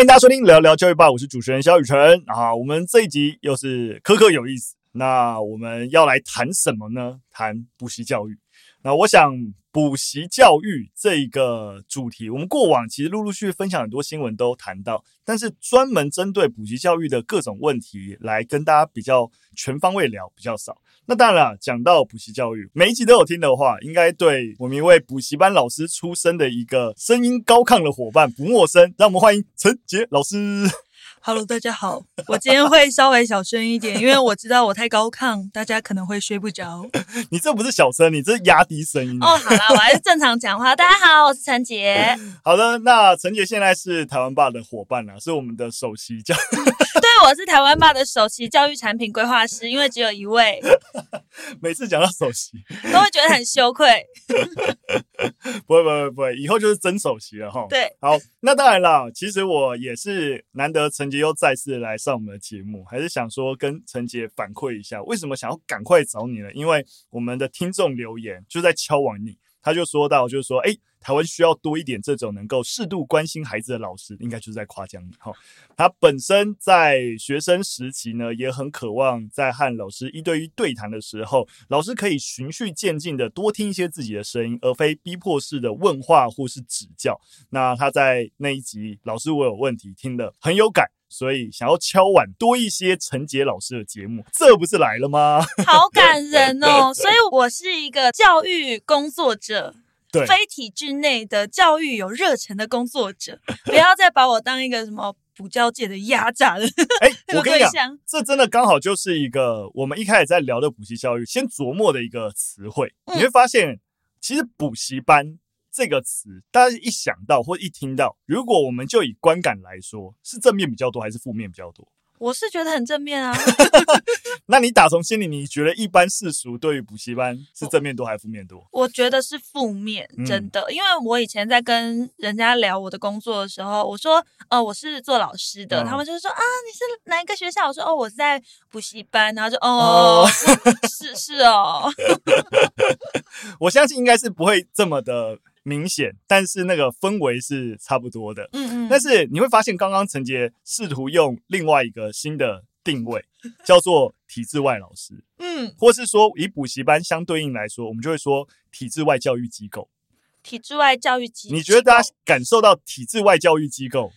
欢迎大家收听聊聊教育吧，我是主持人肖雨辰啊。我们这一集又是苛刻有意思，那我们要来谈什么呢？谈补习教育。那我想，补习教育这一个主题，我们过往其实陆陆续续分享很多新闻都谈到，但是专门针对补习教育的各种问题来跟大家比较全方位聊比较少。那当然了，讲到补习教育，每一集都有听的话，应该对我们一位补习班老师出身的一个声音高亢的伙伴不陌生。让我们欢迎陈杰老师。Hello，大家好。我今天会稍微小声一点，因为我知道我太高亢，大家可能会睡不着。你这不是小声，你这是压低声音。哦，好啦，我还是正常讲话。大家好，我是陈杰。好的，那陈杰现在是台湾爸的伙伴啊，是我们的首席教。对，我是台湾爸的首席教育产品规划师，因为只有一位。每次讲到首席，都会觉得很羞愧。不会，不会，不会，以后就是真首席了哈。对，好，那当然了，其实我也是难得陈杰又再次来上我们的节目，还是想说跟陈杰反馈一下，为什么想要赶快找你呢？因为我们的听众留言就在敲碗你。他就说到，就是说，哎，台湾需要多一点这种能够适度关心孩子的老师，应该就是在夸奖你哈。他本身在学生时期呢，也很渴望在和老师一对一对谈的时候，老师可以循序渐进的多听一些自己的声音，而非逼迫式的问话或是指教。那他在那一集，老师我有问题，听得很有感，所以想要敲碗多一些陈杰老师的节目，这不是来了吗？好感人哦！所以我是一个教育工作者。对，非体制内的教育有热忱的工作者，不要再把我当一个什么补教界的压榨的。哎、欸，我跟你讲，这真的刚好就是一个我们一开始在聊的补习教育先琢磨的一个词汇。嗯、你会发现，其实补习班这个词，大家一想到或一听到，如果我们就以观感来说，是正面比较多还是负面比较多？我是觉得很正面啊，那你打从心里，你觉得一般世俗对于补习班是正面多还是负面多？我觉得是负面，真的，嗯、因为我以前在跟人家聊我的工作的时候，我说，呃，我是做老师的，嗯、他们就是说啊，你是哪一个学校？我说，哦，我是在补习班，然后就，哦，哦是 是哦，我相信应该是不会这么的。明显，但是那个氛围是差不多的。嗯嗯。但是你会发现，刚刚陈杰试图用另外一个新的定位，叫做体制外老师。嗯。或是说，以补习班相对应来说，我们就会说体制外教育机构。体制外教育机构。你觉得大家感受到体制外教育机构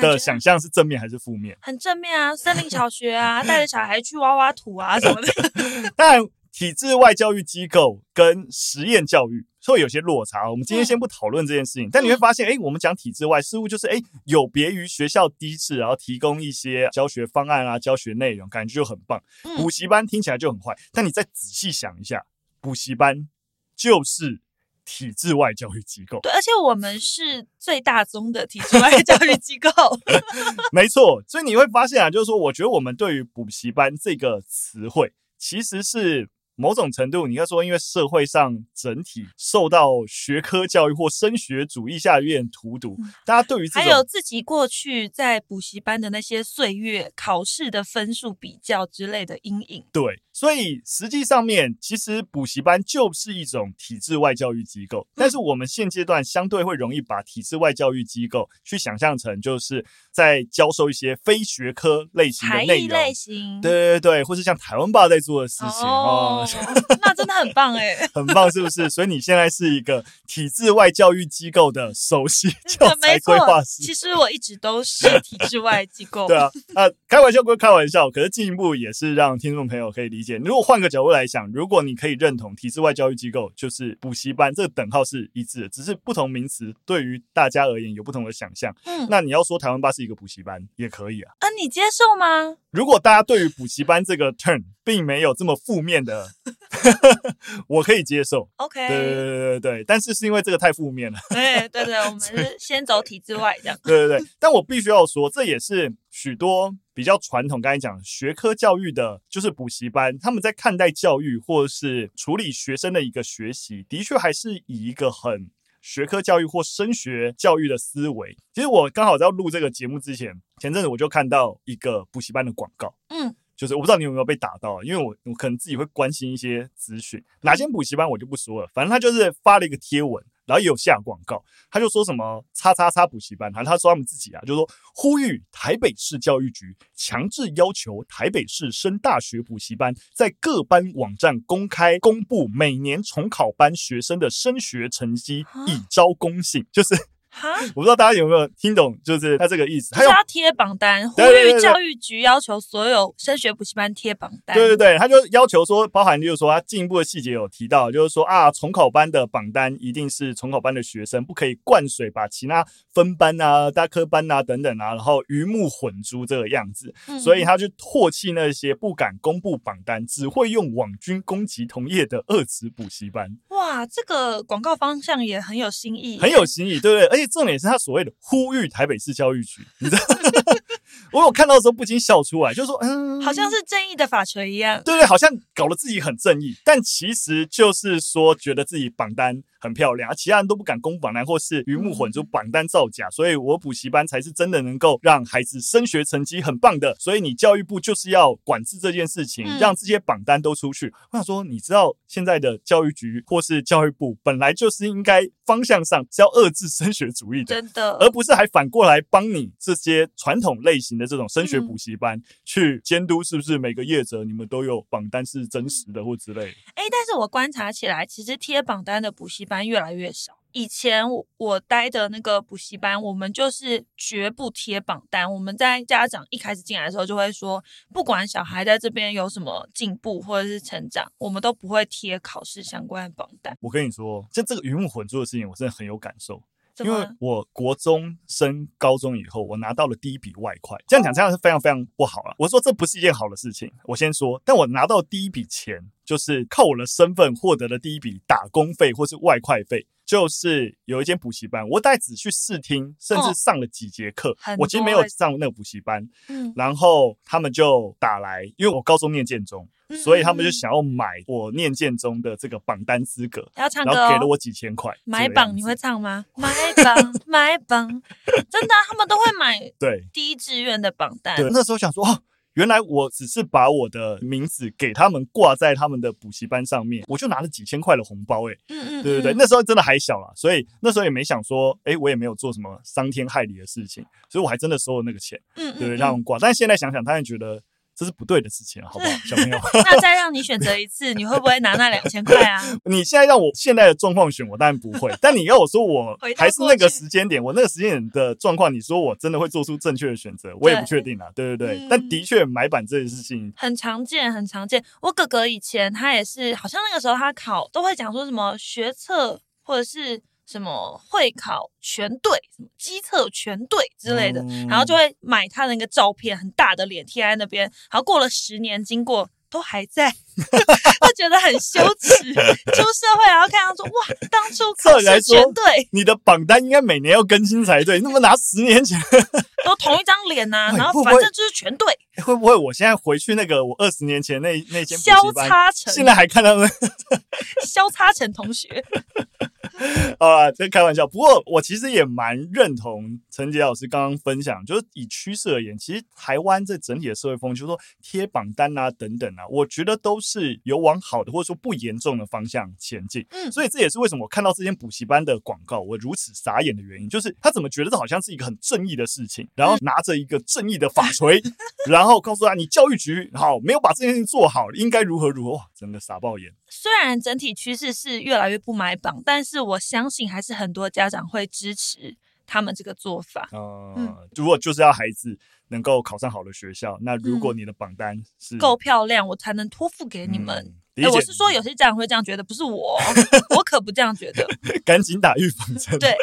的想象是正面还是负面？很正面啊，森林小学啊，带着小孩去挖挖土啊什么的。当然，体制外教育机构跟实验教育。会有些落差，我们今天先不讨论这件事情。嗯、但你会发现，哎，我们讲体制外，似乎就是哎，有别于学校低次，然后提供一些教学方案啊、教学内容，感觉就很棒。嗯、补习班听起来就很坏，但你再仔细想一下，补习班就是体制外教育机构。对，而且我们是最大宗的体制外教育机构。没错，所以你会发现啊，就是说，我觉得我们对于补习班这个词汇，其实是。某种程度，你要说，因为社会上整体受到学科教育或升学主义下有点荼毒，大家对于这还有自己过去在补习班的那些岁月、考试的分数比较之类的阴影。对，所以实际上面，其实补习班就是一种体制外教育机构。但是我们现阶段相对会容易把体制外教育机构去想象成就是在教授一些非学科类型的内容，类型。对对对，或是像台湾爸在做的事情哦。那真的很棒哎、欸，很棒是不是？所以你现在是一个体制外教育机构的首席教 材规划师。其实我一直都是体制外机构。对啊，啊，开玩笑归开玩笑，可是进一步也是让听众朋友可以理解。如果换个角度来想，如果你可以认同体制外教育机构就是补习班，这个等号是一致的，只是不同名词对于大家而言有不同的想象。嗯，那你要说台湾吧是一个补习班也可以啊。啊，你接受吗？如果大家对于补习班这个 turn 并没有这么负面的。我可以接受，OK，对对对对对，但是是因为这个太负面了，对对对，我们 是先走体制外这样，对对对，但我必须要说，这也是许多比较传统，刚才讲学科教育的，就是补习班，他们在看待教育或是处理学生的一个学习，的确还是以一个很学科教育或升学教育的思维。其实我刚好在录这个节目之前，前阵子我就看到一个补习班的广告，嗯。就是我不知道你有没有被打到，因为我我可能自己会关心一些资讯，哪间补习班我就不说了，反正他就是发了一个贴文，然后也有下广告，他就说什么“叉叉叉补习班”，还他说他们自己啊，就说呼吁台北市教育局强制要求台北市升大学补习班在各班网站公开公布每年重考班学生的升学成绩，以招公信，就是。哈，我不知道大家有没有听懂，就是他这个意思。他要贴榜单，呼吁教育局要求所有升学补习班贴榜单。对对对，他就要求说，包含就是说，他进一步的细节有提到，就是说啊，重考班的榜单一定是重考班的学生，不可以灌水，把其他分班啊、大科班啊等等啊，然后鱼目混珠这个样子。嗯、所以他就唾弃那些不敢公布榜单、只会用网军攻击同业的二职补习班。哇，这个广告方向也很有新意，很有新意，对不对？而且。重点是他所谓的呼吁台北市教育局，你知道？我有看到的时候不禁笑出来，就是说，嗯，好像是正义的法锤一样，对对，好像搞得自己很正义，但其实就是说，觉得自己榜单很漂亮，而其他人都不敢公布榜单，或是鱼目混珠，榜单造假，所以我补习班才是真的能够让孩子升学成绩很棒的。所以你教育部就是要管制这件事情，让这些榜单都出去。我想说，你知道现在的教育局或是教育部本来就是应该方向上是要遏制升学主义的，真的，而不是还反过来帮你这些传统类型的这种升学补习班去监督是不是每个业者你们都有榜单是真实的或之类。哎，但是我观察起来，其实贴榜单的补习班。班越来越少。以前我我待的那个补习班，我们就是绝不贴榜单。我们在家长一开始进来的时候，就会说，不管小孩在这边有什么进步或者是成长，我们都不会贴考试相关的榜单。我跟你说，就这个鱼目混珠的事情，我真的很有感受。因为我国中升高中以后，我拿到了第一笔外快。这样讲，这样是非常非常不好了。我说这不是一件好的事情。我先说，但我拿到第一笔钱，就是靠我的身份获得了第一笔打工费或是外快费。就是有一间补习班，我大概只去试听，甚至上了几节课。哦、我其实没有上那个补习班，嗯，然后他们就打来，因为我高中念建中，嗯、所以他们就想要买我念建中的这个榜单资格，要唱歌、哦，然后给了我几千块。买榜你会唱吗？买榜买榜，真的、啊，他们都会买。对，第一志愿的榜单。对，那时候想说哦。原来我只是把我的名字给他们挂在他们的补习班上面，我就拿了几千块的红包，诶，嗯嗯，对对对，那时候真的还小啦，所以那时候也没想说，诶，我也没有做什么伤天害理的事情，所以我还真的收了那个钱，嗯，对对，让他们挂。但是现在想想，他们觉得。这是不对的事情，好不好，小朋友？那再让你选择一次，你会不会拿那两千块啊？你现在让我现在的状况选，我当然不会。但你要我说，我 还是那个时间点，我那个时间点的状况，你说我真的会做出正确的选择，我也不确定啊。对对对，嗯、但的确买板这件事情很常见，很常见。我哥哥以前他也是，好像那个时候他考都会讲说什么学测或者是。什么会考全对，什么机测全对之类的，嗯、然后就会买他的那个照片，很大的脸贴在那边，然后过了十年，经过都还在，他觉得很羞耻。出社会然后看到说，哇，当初考试全对，你的榜单应该每年要更新才对，那么拿十年前 都同一张脸呐、啊，然后反正就是全对。会不会我现在回去那个我二十年前那那间补习班，萧擦成现在还看到那萧擦成同学。好啦，这开玩笑。不过我其实也蛮认同陈杰老师刚刚分享，就是以趋势而言，其实台湾这整体的社会风气，就是说贴榜单啊等等啊，我觉得都是有往好的或者说不严重的方向前进。嗯，所以这也是为什么我看到这间补习班的广告，我如此傻眼的原因，就是他怎么觉得这好像是一个很正义的事情，然后拿着一个正义的法锤，然后告诉他你教育局好没有把这件事情做好，应该如何如何，哇，真的傻爆眼。虽然整体趋势是越来越不买榜，但是我相信还是很多家长会支持他们这个做法。呃、嗯，如果就是要孩子能够考上好的学校，那如果你的榜单是、嗯、够漂亮，我才能托付给你们。我是说，有些家长会这样觉得，不是我，我可不这样觉得。赶紧打预防针。对，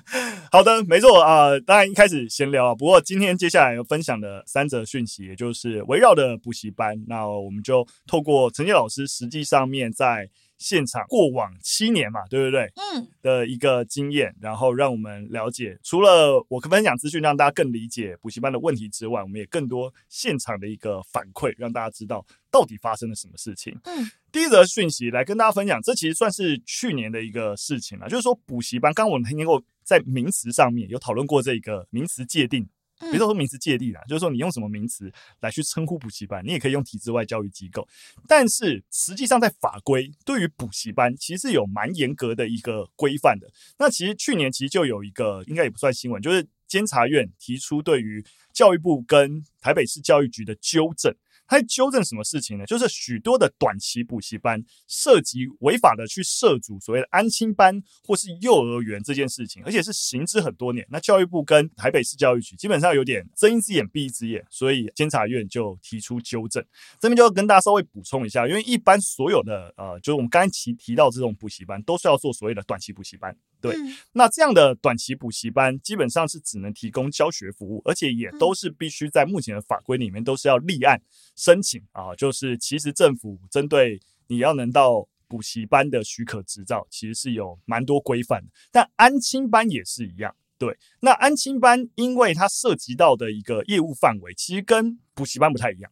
好的，没错啊、呃。当然一开始闲聊啊，不过今天接下来要分享的三则讯息，也就是围绕的补习班，那我们就透过陈杰老师实际上面在。现场过往七年嘛，对不对？嗯，的一个经验，然后让我们了解，除了我分享资讯让大家更理解补习班的问题之外，我们也更多现场的一个反馈，让大家知道到底发生了什么事情。嗯，第一则讯息来跟大家分享，这其实算是去年的一个事情了，就是说补习班，刚刚我们听过在名词上面有讨论过这个名词界定。比如说名词界定啦，就是说你用什么名词来去称呼补习班，你也可以用体制外教育机构。但是实际上在法规对于补习班其实是有蛮严格的一个规范的。那其实去年其实就有一个，应该也不算新闻，就是监察院提出对于教育部跟台北市教育局的纠正。他在纠正什么事情呢？就是许多的短期补习班涉及违法的去涉足所谓的安亲班或是幼儿园这件事情，而且是行之很多年。那教育部跟台北市教育局基本上有点睁一只眼闭一只眼，所以监察院就提出纠正。这边就要跟大家稍微补充一下，因为一般所有的呃，就是我们刚才提提到这种补习班，都是要做所谓的短期补习班。对，那这样的短期补习班基本上是只能提供教学服务，而且也都是必须在目前的法规里面都是要立案。申请啊，就是其实政府针对你要能到补习班的许可执照，其实是有蛮多规范的。但安亲班也是一样，对。那安亲班因为它涉及到的一个业务范围，其实跟补习班不太一样。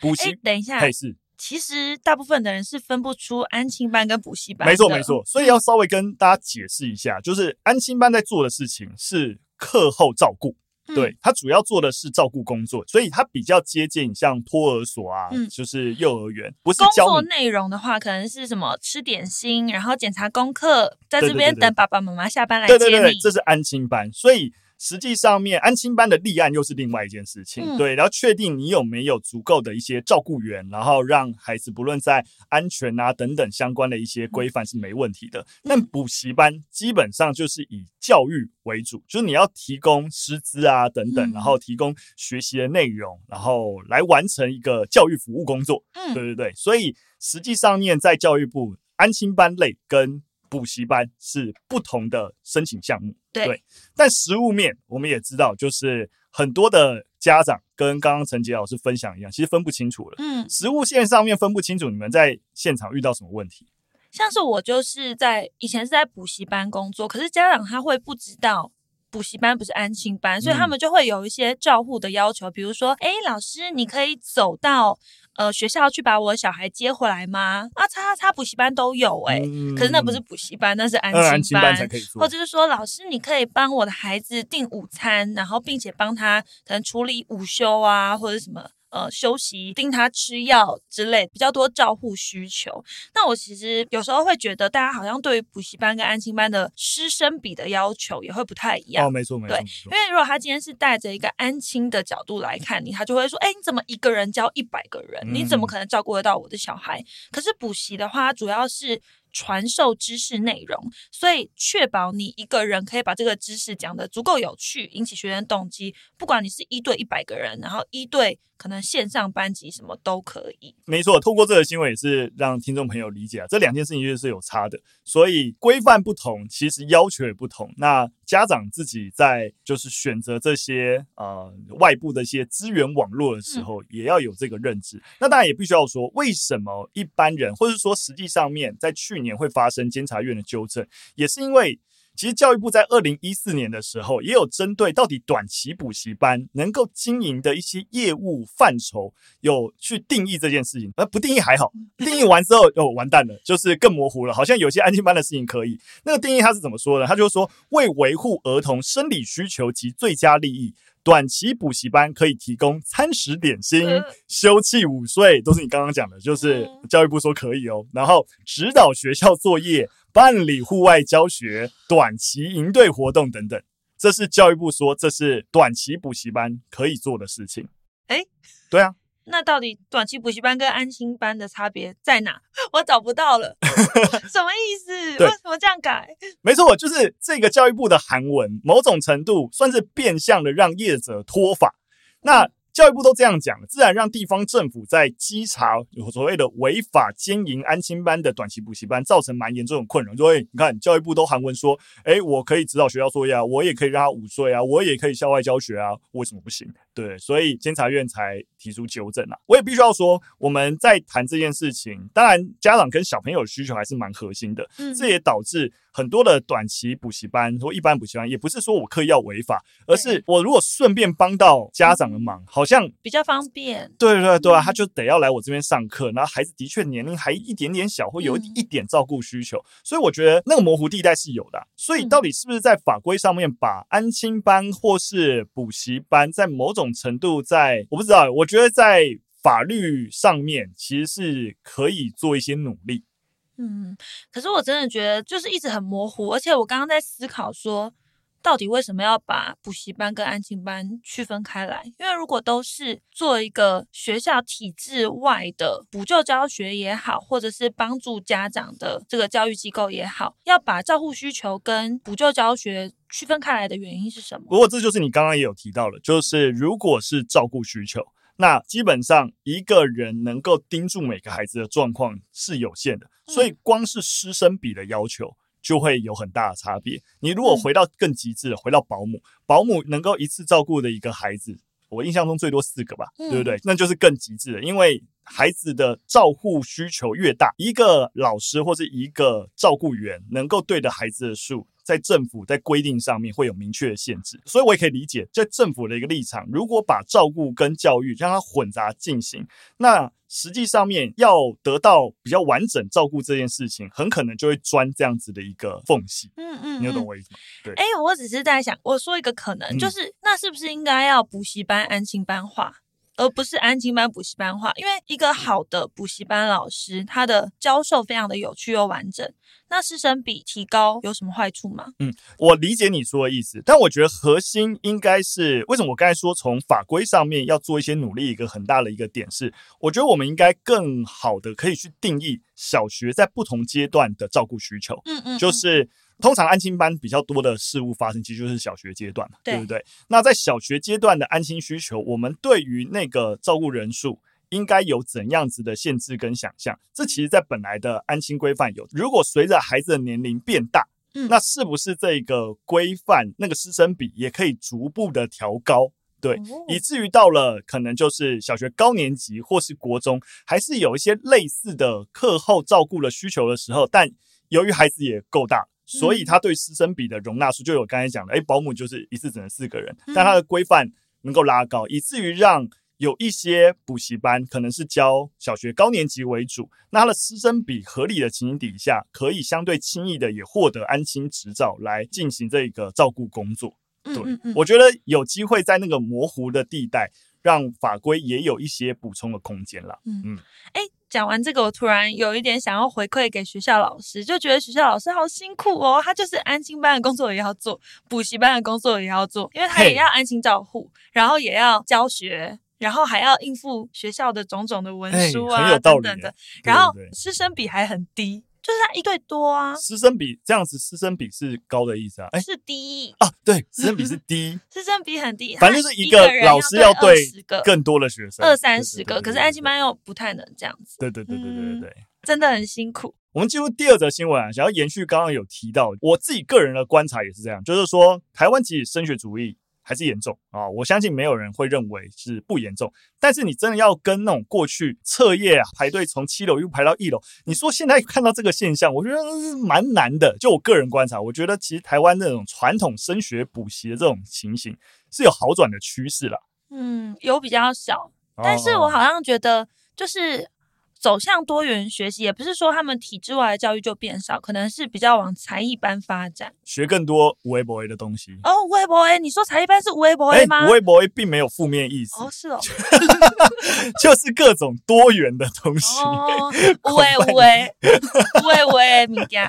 补习，等一下，还是其实大部分的人是分不出安亲班跟补习班。没错，没错。所以要稍微跟大家解释一下，就是安亲班在做的事情是课后照顾。对，他主要做的是照顾工作，所以他比较接近像托儿所啊，嗯、就是幼儿园，不是教工作内容的话，可能是什么吃点心，然后检查功课，在这边等爸爸妈妈下班来接你。对对对，这是安亲班，所以。实际上面，安亲班的立案又是另外一件事情，嗯、对，然后确定你有没有足够的一些照顾员，然后让孩子不论在安全啊等等相关的一些规范是没问题的。嗯、但补习班基本上就是以教育为主，就是你要提供师资啊等等，然后提供学习的内容，然后来完成一个教育服务工作。嗯，对对对，所以实际上面在教育部安亲班类跟补习班是不同的申请项目，对，对。但实物面我们也知道，就是很多的家长跟刚刚陈杰老师分享一样，其实分不清楚了。嗯，实物线上面分不清楚，你们在现场遇到什么问题？像是我就是在以前是在补习班工作，可是家长他会不知道。补习班不是安心班，所以他们就会有一些照护的要求，嗯、比如说，哎，老师，你可以走到呃学校去把我小孩接回来吗？啊，叉叉叉补习班都有哎、欸，嗯、可是那不是补习班，那是安心班。或者是说，老师，你可以帮我的孩子订午餐，然后并且帮他可能处理午休啊，或者什么。呃，休息、盯他吃药之类比较多照护需求。那我其实有时候会觉得，大家好像对于补习班跟安亲班的师生比的要求也会不太一样。哦，没错，没错。因为如果他今天是带着一个安亲的角度来看你，他就会说：“哎，你怎么一个人教一百个人？你怎么可能照顾得到我的小孩？”嗯。可是补习的话，主要是。传授知识内容，所以确保你一个人可以把这个知识讲得足够有趣，引起学生动机。不管你是一对一百个人，然后一对可能线上班级什么都可以。没错，透过这个新闻也是让听众朋友理解啊，这两件事情就是有差的。所以规范不同，其实要求也不同。那家长自己在就是选择这些呃外部的一些资源网络的时候，嗯、也要有这个认知。那当然也必须要说，为什么一般人，或者说实际上面在去年会发生监察院的纠正，也是因为。其实教育部在二零一四年的时候，也有针对到底短期补习班能够经营的一些业务范畴，有去定义这件事情。而不定义还好，定义完之后哦，完蛋了，就是更模糊了。好像有些安静班的事情可以。那个定义他是怎么说的？他就说，为维护儿童生理需求及最佳利益，短期补习班可以提供餐食点心、休憩午睡，都是你刚刚讲的，就是教育部说可以哦。然后指导学校作业。办理户外教学、短期营队活动等等，这是教育部说这是短期补习班可以做的事情。哎，对啊，那到底短期补习班跟安心班的差别在哪？我找不到了，什么意思？对为什么这样改？没错，就是这个教育部的韩文，某种程度算是变相的让业者脱法。那。教育部都这样讲了，自然让地方政府在稽查有所谓的违法经营安心班的短期补习班，造成蛮严重的困扰。所以你看，教育部都韩文说，哎，我可以指导学校作业啊，我也可以让他午睡啊，我也可以校外教学啊，为什么不行？对，所以监察院才提出纠正啊。我也必须要说，我们在谈这件事情，当然家长跟小朋友的需求还是蛮核心的，嗯，这也导致。很多的短期补习班或一般补习班，也不是说我刻意要违法，而是我如果顺便帮到家长的忙，好好像比较方便。对对对啊，他就得要来我这边上课，然后孩子的确年龄还一点点小，会有一点照顾需求，所以我觉得那个模糊地带是有的。所以到底是不是在法规上面把安亲班或是补习班在某种程度在，我不知道，我觉得在法律上面其实是可以做一些努力。嗯，可是我真的觉得就是一直很模糊，而且我刚刚在思考说，到底为什么要把补习班跟安亲班区分开来？因为如果都是做一个学校体制外的补救教学也好，或者是帮助家长的这个教育机构也好，要把照护需求跟补救教学区分开来的原因是什么？不过这就是你刚刚也有提到了，就是如果是照顾需求。那基本上一个人能够盯住每个孩子的状况是有限的，所以光是师生比的要求就会有很大的差别。你如果回到更极致的，回到保姆，保姆能够一次照顾的一个孩子，我印象中最多四个吧，对不对？那就是更极致的，因为孩子的照护需求越大，一个老师或是一个照顾员能够对的孩子的数。在政府在规定上面会有明确的限制，所以我也可以理解，在政府的一个立场，如果把照顾跟教育让它混杂进行，那实际上面要得到比较完整照顾这件事情，很可能就会钻这样子的一个缝隙。嗯嗯，你有懂我意思吗？对。哎，我只是在想，我说一个可能，就是、嗯、那是不是应该要补习班安心班化？而不是安静班补习班化，因为一个好的补习班老师，他的教授非常的有趣又完整。那师生比提高有什么坏处吗？嗯，我理解你说的意思，但我觉得核心应该是为什么我刚才说从法规上面要做一些努力，一个很大的一个点是，我觉得我们应该更好的可以去定义小学在不同阶段的照顾需求。嗯嗯，就是。通常安亲班比较多的事物发生，其实就是小学阶段嘛，对，对不对？那在小学阶段的安心需求，我们对于那个照顾人数应该有怎样子的限制跟想象？这其实，在本来的安心规范有。如果随着孩子的年龄变大，嗯，那是不是这个规范那个师生比也可以逐步的调高？对，以至于到了可能就是小学高年级或是国中，还是有一些类似的课后照顾的需求的时候，但由于孩子也够大。所以他对师生比的容纳数，就有刚才讲的，诶，保姆就是一次只能四个人，但他的规范能够拉高，以至于让有一些补习班可能是教小学高年级为主，那他的师生比合理的情形底下，可以相对轻易的也获得安心执照来进行这个照顾工作。对，我觉得有机会在那个模糊的地带，让法规也有一些补充的空间了。嗯嗯，诶。讲完这个，我突然有一点想要回馈给学校老师，就觉得学校老师好辛苦哦。他就是安心班的工作也要做，补习班的工作也要做，因为他也要安心照护，然后也要教学，然后还要应付学校的种种的文书啊等等的。然后师生比还很低。就是他一对多啊，师生比这样子，师生比是高的意思啊？哎，是低啊，对，师生比是低，师生比很低，反正就是一个老师要对更多的学生，二三十个，可是安亲班又不太能这样子，对对对对对对对，真的很辛苦。我们进入第二则新闻啊，想要延续刚刚有提到，我自己个人的观察也是这样，就是说台湾其实升学主义。还是严重啊！我相信没有人会认为是不严重，但是你真的要跟那种过去彻夜啊排队从七楼又排到一楼，你说现在看到这个现象，我觉得是蛮难的。就我个人观察，我觉得其实台湾那种传统升学补习的这种情形是有好转的趋势了。嗯，有比较小，但是我好像觉得就是。走向多元学习，也不是说他们体制外的教育就变少，可能是比较往才艺班发展，学更多无微博为的东西。哦，无为博为，你说才艺班是无微博为吗？无微博为并没有负面意思。哦，是哦，就是各种多元的东西。哦，无为无为，无为 无为物件。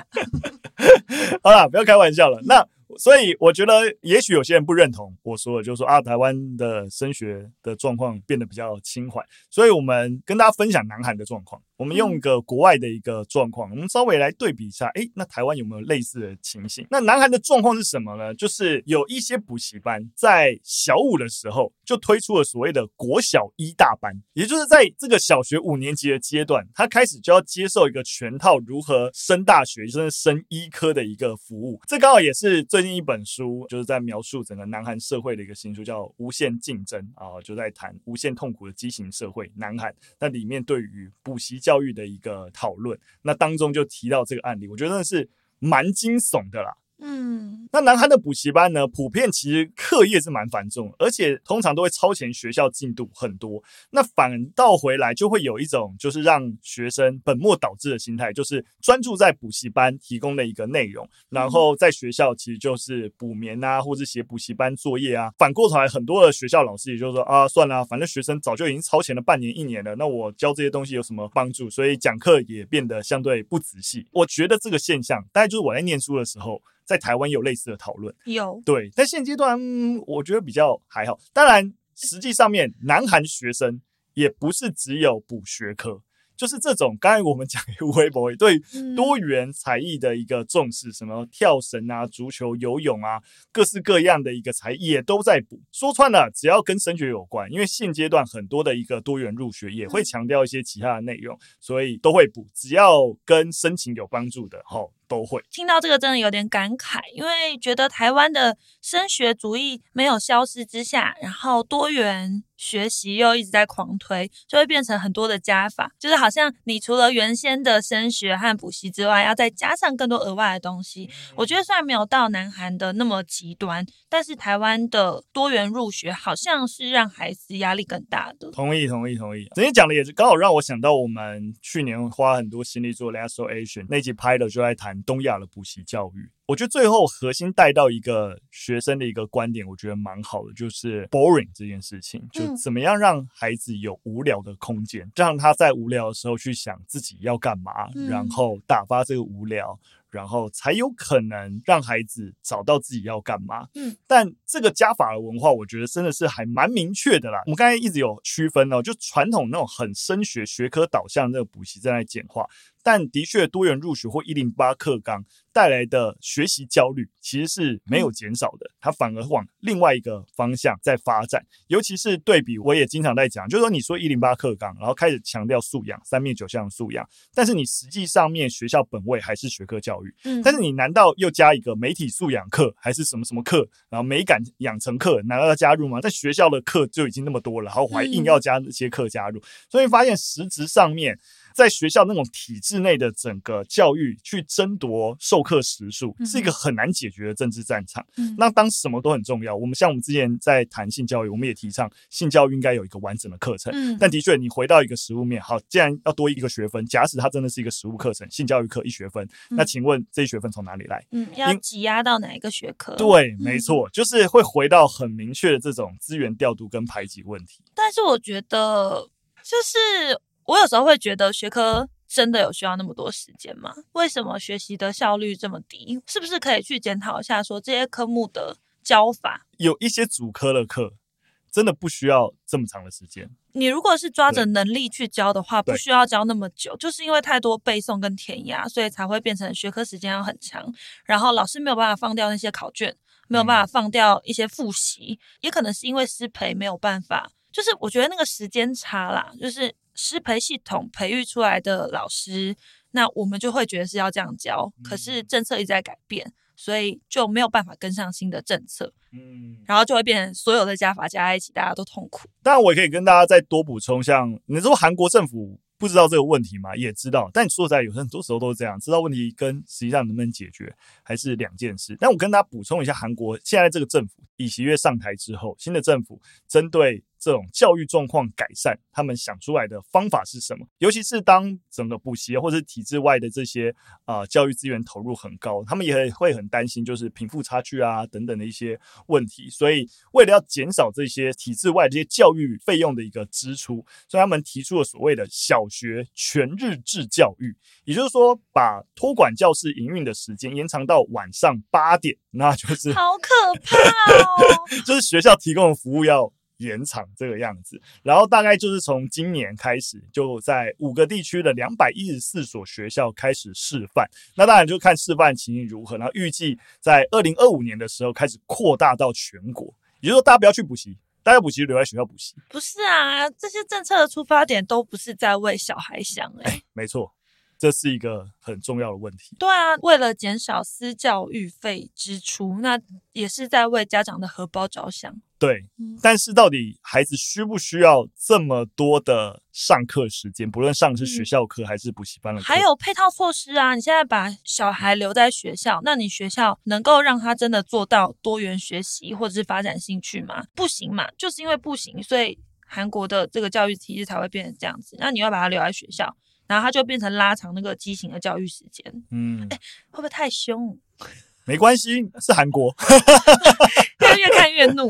好了，不要开玩笑了。那。所以我觉得，也许有些人不认同我说的，就是说啊，台湾的升学的状况变得比较轻缓。所以我们跟大家分享南韩的状况。我们用一个国外的一个状况，我们稍微来对比一下。哎，那台湾有没有类似的情形？那南韩的状况是什么呢？就是有一些补习班在小五的时候就推出了所谓的国小一大班，也就是在这个小学五年级的阶段，他开始就要接受一个全套如何升大学，甚至升医科的一个服务。这刚好也是最近一本书，就是在描述整个南韩社会的一个新书，叫《无限竞争》啊，就在谈无限痛苦的畸形社会南韩。那里面对于补习教育的一个讨论，那当中就提到这个案例，我觉得是蛮惊悚的啦。嗯，那南韩的补习班呢，普遍其实课业是蛮繁重，而且通常都会超前学校进度很多。那反倒回来就会有一种就是让学生本末倒置的心态，就是专注在补习班提供的一个内容，然后在学校其实就是补眠啊，或者写补习班作业啊。反过头来，很多的学校老师也就是说啊，算了，反正学生早就已经超前了半年一年了，那我教这些东西有什么帮助？所以讲课也变得相对不仔细。我觉得这个现象，大概就是我在念书的时候。在台湾有类似的讨论，有对，但现阶段我觉得比较还好。当然，实际上面南韩学生也不是只有补学科。就是这种，刚才我们讲微博对多元才艺的一个重视，什么跳绳啊、足球、游泳啊，各式各样的一个才艺也都在补。说穿了，只要跟升学有关，因为现阶段很多的一个多元入学也会强调一些其他的内容，所以都会补。只要跟申请有帮助的，齁，都会。听到这个真的有点感慨，因为觉得台湾的升学主义没有消失之下，然后多元。学习又一直在狂推，就会变成很多的加法，就是好像你除了原先的升学和补习之外，要再加上更多额外的东西。我觉得虽然没有到南韩的那么极端，但是台湾的多元入学好像是让孩子压力更大的。同意，同意，同意。今天讲的也是刚好让我想到，我们去年花很多心力做 Last Asian 那集拍的，就在谈东亚的补习教育。我觉得最后核心带到一个学生的一个观点，我觉得蛮好的，就是 boring 这件事情，就怎么样让孩子有无聊的空间，让他在无聊的时候去想自己要干嘛，然后打发这个无聊。然后才有可能让孩子找到自己要干嘛。嗯，但这个加法的文化，我觉得真的是还蛮明确的啦。我们刚才一直有区分哦，就传统那种很升学、学科导向的那个补习正在简化。但的确，多元入学或一零八课纲带来的学习焦虑其实是没有减少的，它反而往另外一个方向在发展。尤其是对比，我也经常在讲，就是说你说一零八课纲，然后开始强调素养，三面九项素养，但是你实际上面学校本位还是学科教育。嗯，但是你难道又加一个媒体素养课，还是什么什么课，然后美感养成课，难道要加入吗？在学校的课就已经那么多了，然后我还硬要加这些课加入，所以发现实质上面。在学校那种体制内的整个教育去争夺授课时数，是一个很难解决的政治战场。嗯、那当什么都很重要，我们像我们之前在谈性教育，我们也提倡性教育应该有一个完整的课程。嗯、但的确，你回到一个实物面，好，既然要多一个学分，假使它真的是一个实物课程，性教育课一学分，嗯、那请问这一学分从哪里来？嗯，要挤压到哪一个学科？对，没错，就是会回到很明确的这种资源调度跟排挤问题。但是我觉得，就是。我有时候会觉得学科真的有需要那么多时间吗？为什么学习的效率这么低？是不是可以去检讨一下，说这些科目的教法？有一些主科的课真的不需要这么长的时间。你如果是抓着能力去教的话，不需要教那么久，就是因为太多背诵跟填鸭，所以才会变成学科时间要很长，然后老师没有办法放掉那些考卷，没有办法放掉一些复习，也可能是因为师培没有办法，就是我觉得那个时间差啦，就是。师培系统培育出来的老师，那我们就会觉得是要这样教。可是政策一直在改变，所以就没有办法跟上新的政策。嗯，然后就会变成所有的加法加在一起，大家都痛苦。当然，我也可以跟大家再多补充，像你说韩国政府不知道这个问题吗？也知道，但你说实在，有很多时候都是这样，知道问题跟实际上能不能解决还是两件事。但我跟大家补充一下，韩国现在这个政府李锡悦上台之后，新的政府针对。这种教育状况改善，他们想出来的方法是什么？尤其是当整个补习或者体制外的这些啊、教育资源投入很高，他们也会很担心，就是贫富差距啊等等的一些问题。所以为了要减少这些体制外这些教育费用的一个支出，所以他们提出了所谓的小学全日制教育，也就是说，把托管教室营运的时间延长到晚上八点，那就是好可怕哦，就是学校提供的服务要。延长这个样子，然后大概就是从今年开始，就在五个地区的两百一十四所学校开始示范。那当然就看示范情形如何，然后预计在二零二五年的时候开始扩大到全国。也就是说，大家不要去补习，大家补习留在学校补习。不是啊，这些政策的出发点都不是在为小孩想诶、欸。没错。这是一个很重要的问题。对啊，为了减少私教育费支出，那也是在为家长的荷包着想。对，但是到底孩子需不需要这么多的上课时间？不论上的是学校课还是补习班的课，还有配套措施啊！你现在把小孩留在学校，那你学校能够让他真的做到多元学习或者是发展兴趣吗？不行嘛，就是因为不行，所以韩国的这个教育体制才会变成这样子。那你要把他留在学校，然后他就变成拉长那个畸形的教育时间。嗯，哎，会不会太凶？没关系，是韩国。越看越怒。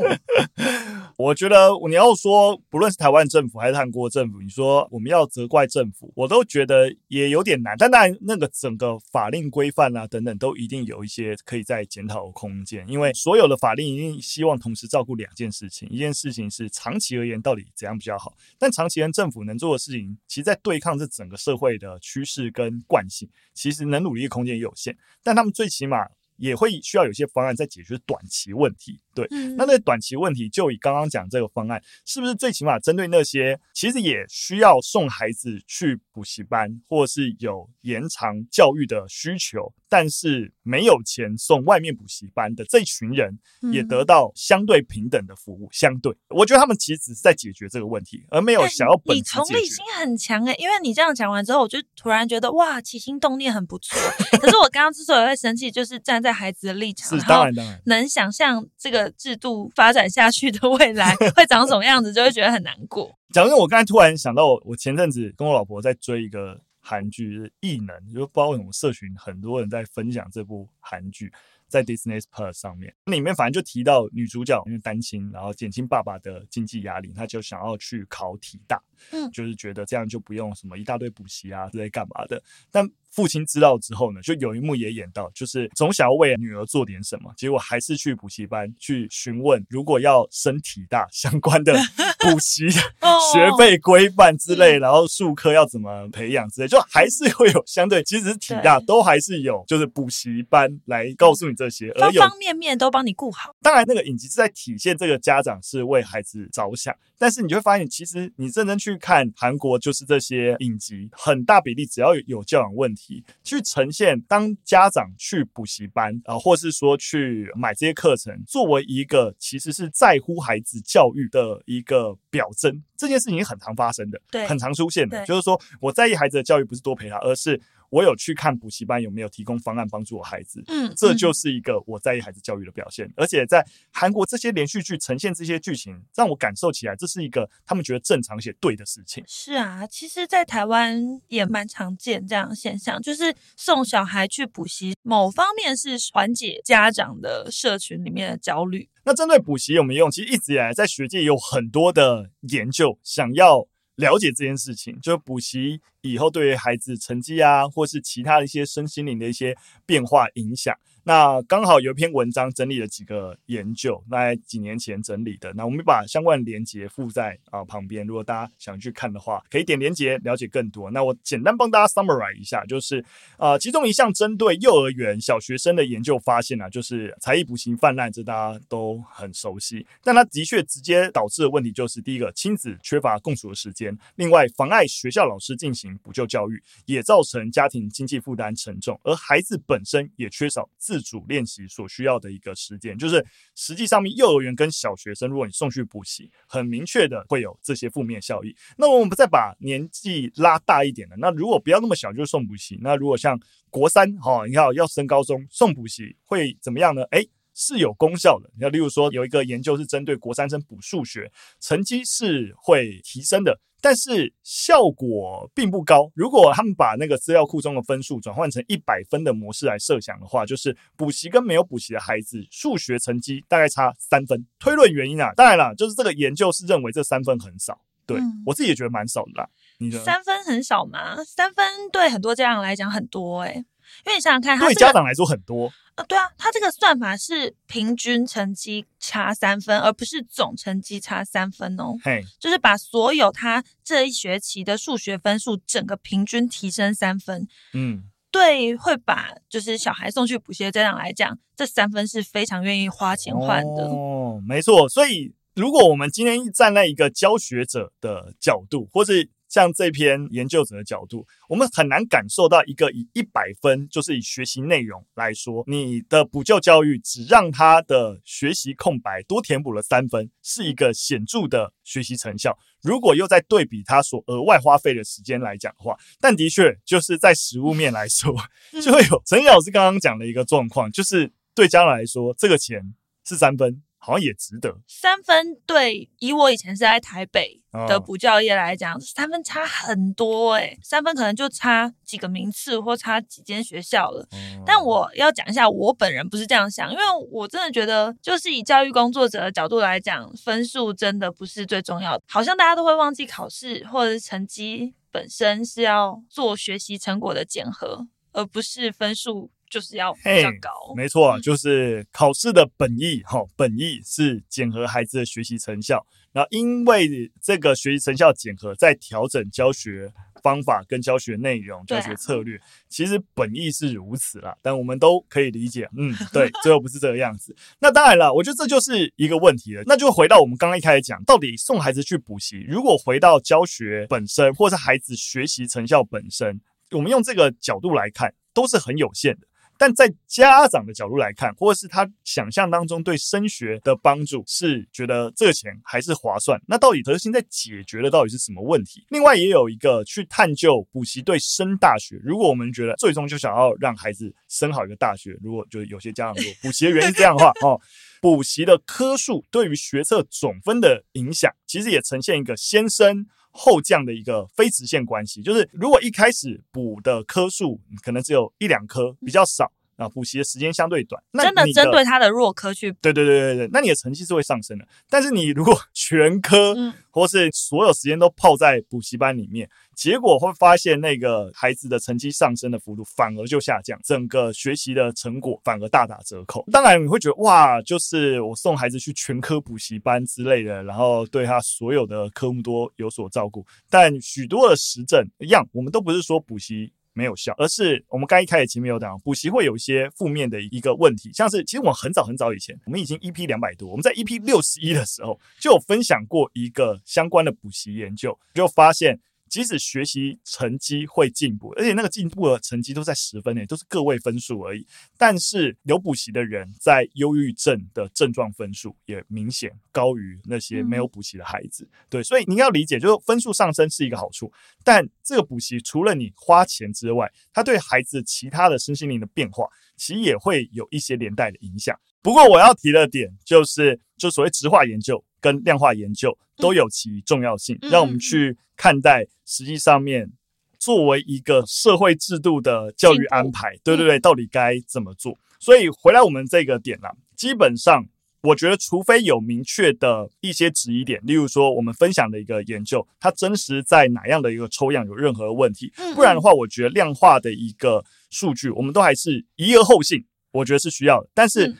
我觉得你要说，不论是台湾政府还是韩国政府，你说我们要责怪政府，我都觉得也有点难。但当然，那个整个法令规范啊等等，都一定有一些可以在检讨的空间。因为所有的法令一定希望同时照顾两件事情，一件事情是长期而言到底怎样比较好，但长期而言政府能做的事情，其实在对抗这整个社会的趋势跟惯性，其实能努力的空间也有限。但他们最起码。也会需要有些方案在解决短期问题，对。嗯、那那短期问题，就以刚刚讲这个方案，是不是最起码针对那些其实也需要送孩子去补习班，或是有延长教育的需求，但是没有钱送外面补习班的这群人，也得到相对平等的服务。嗯、相对，我觉得他们其实只是在解决这个问题，而没有想要本。你同理心很强诶，因为你这样讲完之后，我就突然觉得哇，起心动念很不错。可是我刚刚之所以会生气，就是站在在孩子的立场，是当然当然。能想象这个制度发展下去的未来 会长什么样子，就会觉得很难过。讲真，我刚才突然想到，我前阵子跟我老婆在追一个韩剧《异能》，就不知道为什么社群很多人在分享这部韩剧，在 Disney Plus 上面，里面反正就提到女主角因为单亲，然后减轻爸爸的经济压力，她就想要去考体大，嗯，就是觉得这样就不用什么一大堆补习啊之类干嘛的，但。父亲知道之后呢，就有一幕也演到，就是总想要为女儿做点什么，结果还是去补习班去询问，如果要升体大 相关的 补习学费规范之类，然后术科要怎么培养之类，就还是会有相对，即使是体大都还是有，就是补习班来告诉你这些，而方方面面都帮你顾好。当然，那个影集是在体现这个家长是为孩子着想，但是你就会发现，其实你认真去看韩国，就是这些影集，很大比例只要有教养问题。去呈现，当家长去补习班啊，或是说去买这些课程，作为一个其实是在乎孩子教育的一个表征，这件事情很常发生的，对，很常出现的，就是说我在意孩子的教育，不是多陪他，而是。我有去看补习班有没有提供方案帮助我孩子，嗯，这就是一个我在意孩子教育的表现。而且在韩国这些连续剧呈现这些剧情，让我感受起来这是一个他们觉得正常且对的事情。是啊，其实，在台湾也蛮常见这样的现象，就是送小孩去补习，某方面是缓解家长的社群里面的焦虑。那针对补习有没有用？其实一直以来在学界有很多的研究，想要。了解这件事情，就补习以后对于孩子成绩啊，或是其他的一些身心灵的一些变化影响。那刚好有一篇文章整理了几个研究，那几年前整理的。那我们把相关的连接附在啊旁边，如果大家想去看的话，可以点连接了解更多。那我简单帮大家 summarize 一下，就是啊，其中一项针对幼儿园小学生的研究发现啊，就是才艺补习泛滥，这大家都很熟悉。但它的确直接导致的问题就是，第一个，亲子缺乏共处的时间；另外，妨碍学校老师进行补救教育，也造成家庭经济负担沉重，而孩子本身也缺少自自主练习所需要的一个时间，就是实际上面幼儿园跟小学生，如果你送去补习，很明确的会有这些负面效益。那我们再把年纪拉大一点的，那如果不要那么小就送补习，那如果像国三哈，你看要升高中送补习会怎么样呢？诶，是有功效的。那例如说有一个研究是针对国三生补数学，成绩是会提升的。但是效果并不高。如果他们把那个资料库中的分数转换成一百分的模式来设想的话，就是补习跟没有补习的孩子数学成绩大概差三分。推论原因啊，当然了，就是这个研究是认为这三分很少。对、嗯、我自己也觉得蛮少的啦。你觉得三分很少吗？三分对很多家长来讲很多诶、欸因为你想想看，对家长来说很多。呃，对啊，他这个算法是平均成绩差三分，而不是总成绩差三分哦。嘿，就是把所有他这一学期的数学分数整个平均提升三分。嗯，对，会把就是小孩送去补习的家长来讲，这三分是非常愿意花钱换的。哦，没错，所以。如果我们今天站在一个教学者的角度，或是像这篇研究者的角度，我们很难感受到一个以一百分，就是以学习内容来说，你的补救教育只让他的学习空白多填补了三分，是一个显著的学习成效。如果又在对比他所额外花费的时间来讲的话，但的确就是在实物面来说，就会有陈老师刚刚讲的一个状况，就是对家长来说，这个钱是三分。好像也值得三分，对，以我以前是在台北的补教业来讲，哦、三分差很多诶、欸、三分可能就差几个名次或差几间学校了。嗯、但我要讲一下，我本人不是这样想，因为我真的觉得，就是以教育工作者的角度来讲，分数真的不是最重要的。好像大家都会忘记考试或者是成绩本身是要做学习成果的检核，而不是分数。就是要比较高，hey, 没错，就是考试的本意，哈、嗯，本意是检核孩子的学习成效。然后因为这个学习成效检核，在调整教学方法跟教学内容、教学策略，啊、其实本意是如此啦。但我们都可以理解，嗯，对，最后不是这个样子。那当然了，我觉得这就是一个问题了。那就回到我们刚刚一开始讲，到底送孩子去补习，如果回到教学本身，或是孩子学习成效本身，我们用这个角度来看，都是很有限的。但在家长的角度来看，或者是他想象当中对升学的帮助，是觉得这个钱还是划算。那到底核心在解决的到底是什么问题？另外也有一个去探究补习对升大学。如果我们觉得最终就想要让孩子升好一个大学，如果就有些家长说补习的原因是这样的话，哦，补习的科数对于学测总分的影响，其实也呈现一个先升后降的一个非直线关系，就是如果一开始补的棵数可能只有一两棵，比较少。啊，补习的时间相对短，那真的针对他的弱科去，对对对对对，那你的成绩是会上升的。但是你如果 全科，嗯，或是所有时间都泡在补习班里面，结果会发现那个孩子的成绩上升的幅度反而就下降，整个学习的成果反而大打折扣。当然你会觉得哇，就是我送孩子去全科补习班之类的，然后对他所有的科目都有所照顾。但许多的实证一样，我们都不是说补习。没有效，而是我们刚一开始前面有讲，补习会有一些负面的一个问题，像是其实我们很早很早以前，我们已经 EP 两百多，我们在 EP 六十一的时候就有分享过一个相关的补习研究，就发现。即使学习成绩会进步，而且那个进步的成绩都在十分内，都是个位分数而已。但是有补习的人在忧郁症的症状分数也明显高于那些没有补习的孩子。嗯、对，所以你要理解，就是分数上升是一个好处，但这个补习除了你花钱之外，它对孩子其他的身心灵的变化，其实也会有一些连带的影响。不过我要提的点就是，就所谓质化研究跟量化研究都有其重要性，让我们去看待实际上面作为一个社会制度的教育安排，对对对，到底该怎么做？所以回来我们这个点啦，基本上我觉得，除非有明确的一些质疑点，例如说我们分享的一个研究，它真实在哪样的一个抽样有任何问题，不然的话，我觉得量化的一个数据，我们都还是一而后信，我觉得是需要的，但是。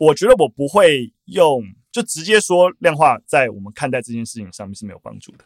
我觉得我不会用，就直接说量化在我们看待这件事情上面是没有帮助的。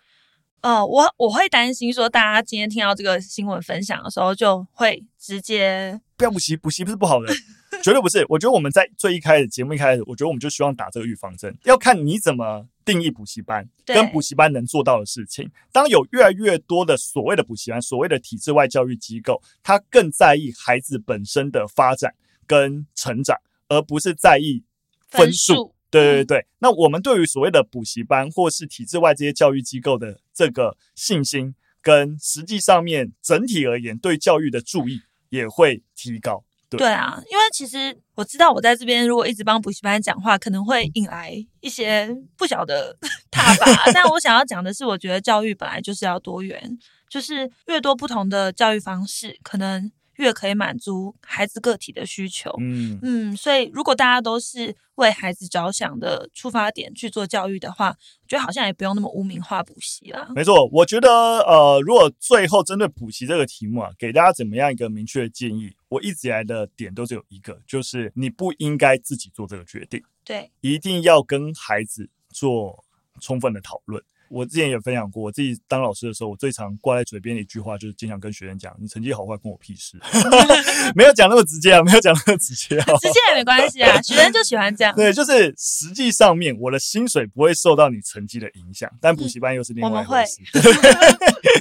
呃，我我会担心说，大家今天听到这个新闻分享的时候，就会直接不要补习，补习不是不好的，绝对不是。我觉得我们在最一开始节目一开始，我觉得我们就希望打这个预防针，要看你怎么定义补习班跟补习班能做到的事情。当有越来越多的所谓的补习班、所谓的体制外教育机构，他更在意孩子本身的发展跟成长。而不是在意分数，对对对。那我们对于所谓的补习班或是体制外这些教育机构的这个信心，跟实际上面整体而言对教育的注意也会提高。对，对啊，因为其实我知道我在这边如果一直帮补习班讲话，可能会引来一些不小的 挞伐。但我想要讲的是，我觉得教育本来就是要多元，就是越多不同的教育方式，可能。越可以满足孩子个体的需求，嗯嗯，所以如果大家都是为孩子着想的出发点去做教育的话，我觉得好像也不用那么污名化补习了。没错，我觉得呃，如果最后针对补习这个题目啊，给大家怎么样一个明确的建议，我一直以来的点都只有一个，就是你不应该自己做这个决定，对，一定要跟孩子做充分的讨论。我之前也分享过，我自己当老师的时候，我最常挂在嘴边的一句话就是经常跟学生讲：“你成绩好坏关我屁事。” 没有讲那么直接啊，没有讲那么直接啊，直接也没关系啊，学生就喜欢这样。对，就是实际上面我的薪水不会受到你成绩的影响，但补习班又是另外一回事。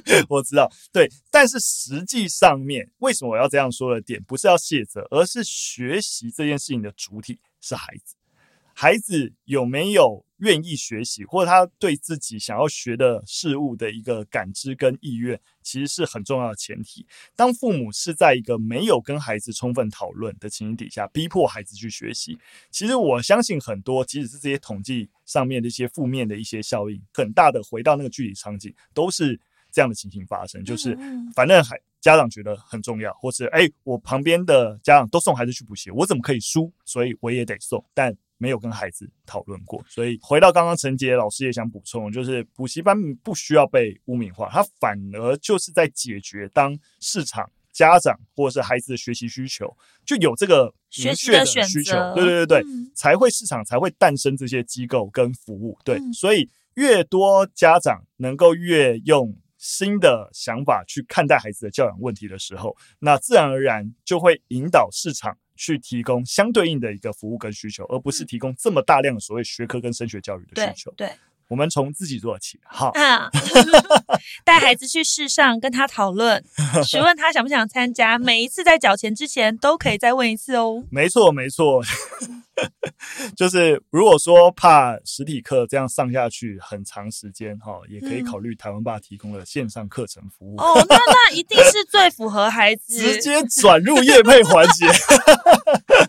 嗯、我，我知道，对，但是实际上面为什么我要这样说的点，不是要卸责，而是学习这件事情的主体是孩子。孩子有没有愿意学习，或者他对自己想要学的事物的一个感知跟意愿，其实是很重要的前提。当父母是在一个没有跟孩子充分讨论的情形底下，逼迫孩子去学习，其实我相信很多，即使是这些统计上面的一些负面的一些效应，很大的回到那个具体场景，都是这样的情形发生。就是反正孩家长觉得很重要，或是诶，我旁边的家长都送孩子去补习，我怎么可以输？所以我也得送，但。没有跟孩子讨论过，所以回到刚刚陈杰老师也想补充，就是补习班不需要被污名化，它反而就是在解决当市场、家长或者是孩子的学习需求，就有这个明确的需求，对对对对，嗯、才会市场才会诞生这些机构跟服务，对，嗯、所以越多家长能够越用新的想法去看待孩子的教养问题的时候，那自然而然就会引导市场。去提供相对应的一个服务跟需求，而不是提供这么大量的所谓学科跟升学教育的需求。对，对我们从自己做起。好，啊、带孩子去试上，跟他讨论，询问他想不想参加。每一次在缴钱之前，都可以再问一次哦。没错，没错。就是如果说怕实体课这样上下去很长时间哈，也可以考虑台湾爸提供的线上课程服务。哦，那那一定是最符合孩子。直接转入业配环节。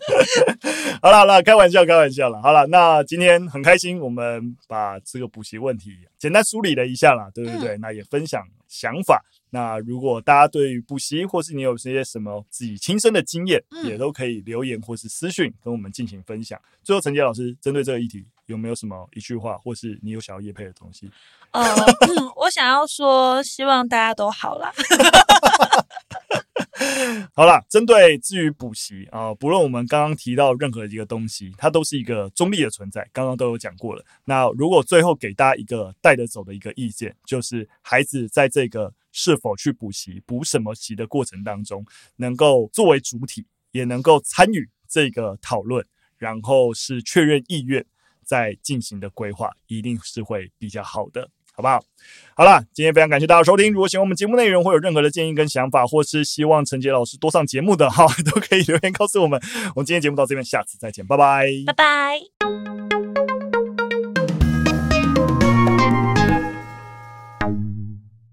好了好了，开玩笑开玩笑了。好了，那今天很开心，我们把这个补习问题简单梳理了一下啦，对不对？嗯、那也分享想法。那如果大家对于补习，或是你有些什么自己亲身的经验，嗯、也都可以留言或是私讯跟我们进行分享。最后，陈杰老师针对这个议题，有没有什么一句话，或是你有想要叶配的东西？呃、嗯，我想要说，希望大家都好啦。好啦，针对至于补习啊，不论我们刚刚提到任何一个东西，它都是一个中立的存在。刚刚都有讲过了。那如果最后给大家一个带得走的一个意见，就是孩子在这个。是否去补习、补什么习的过程当中，能够作为主体，也能够参与这个讨论，然后是确认意愿，在进行的规划，一定是会比较好的，好不好？好了，今天非常感谢大家收听。如果喜欢我们节目内容，或有任何的建议跟想法，或是希望陈杰老师多上节目的哈，都可以留言告诉我们。我们今天节目到这边，下次再见，拜拜，拜拜。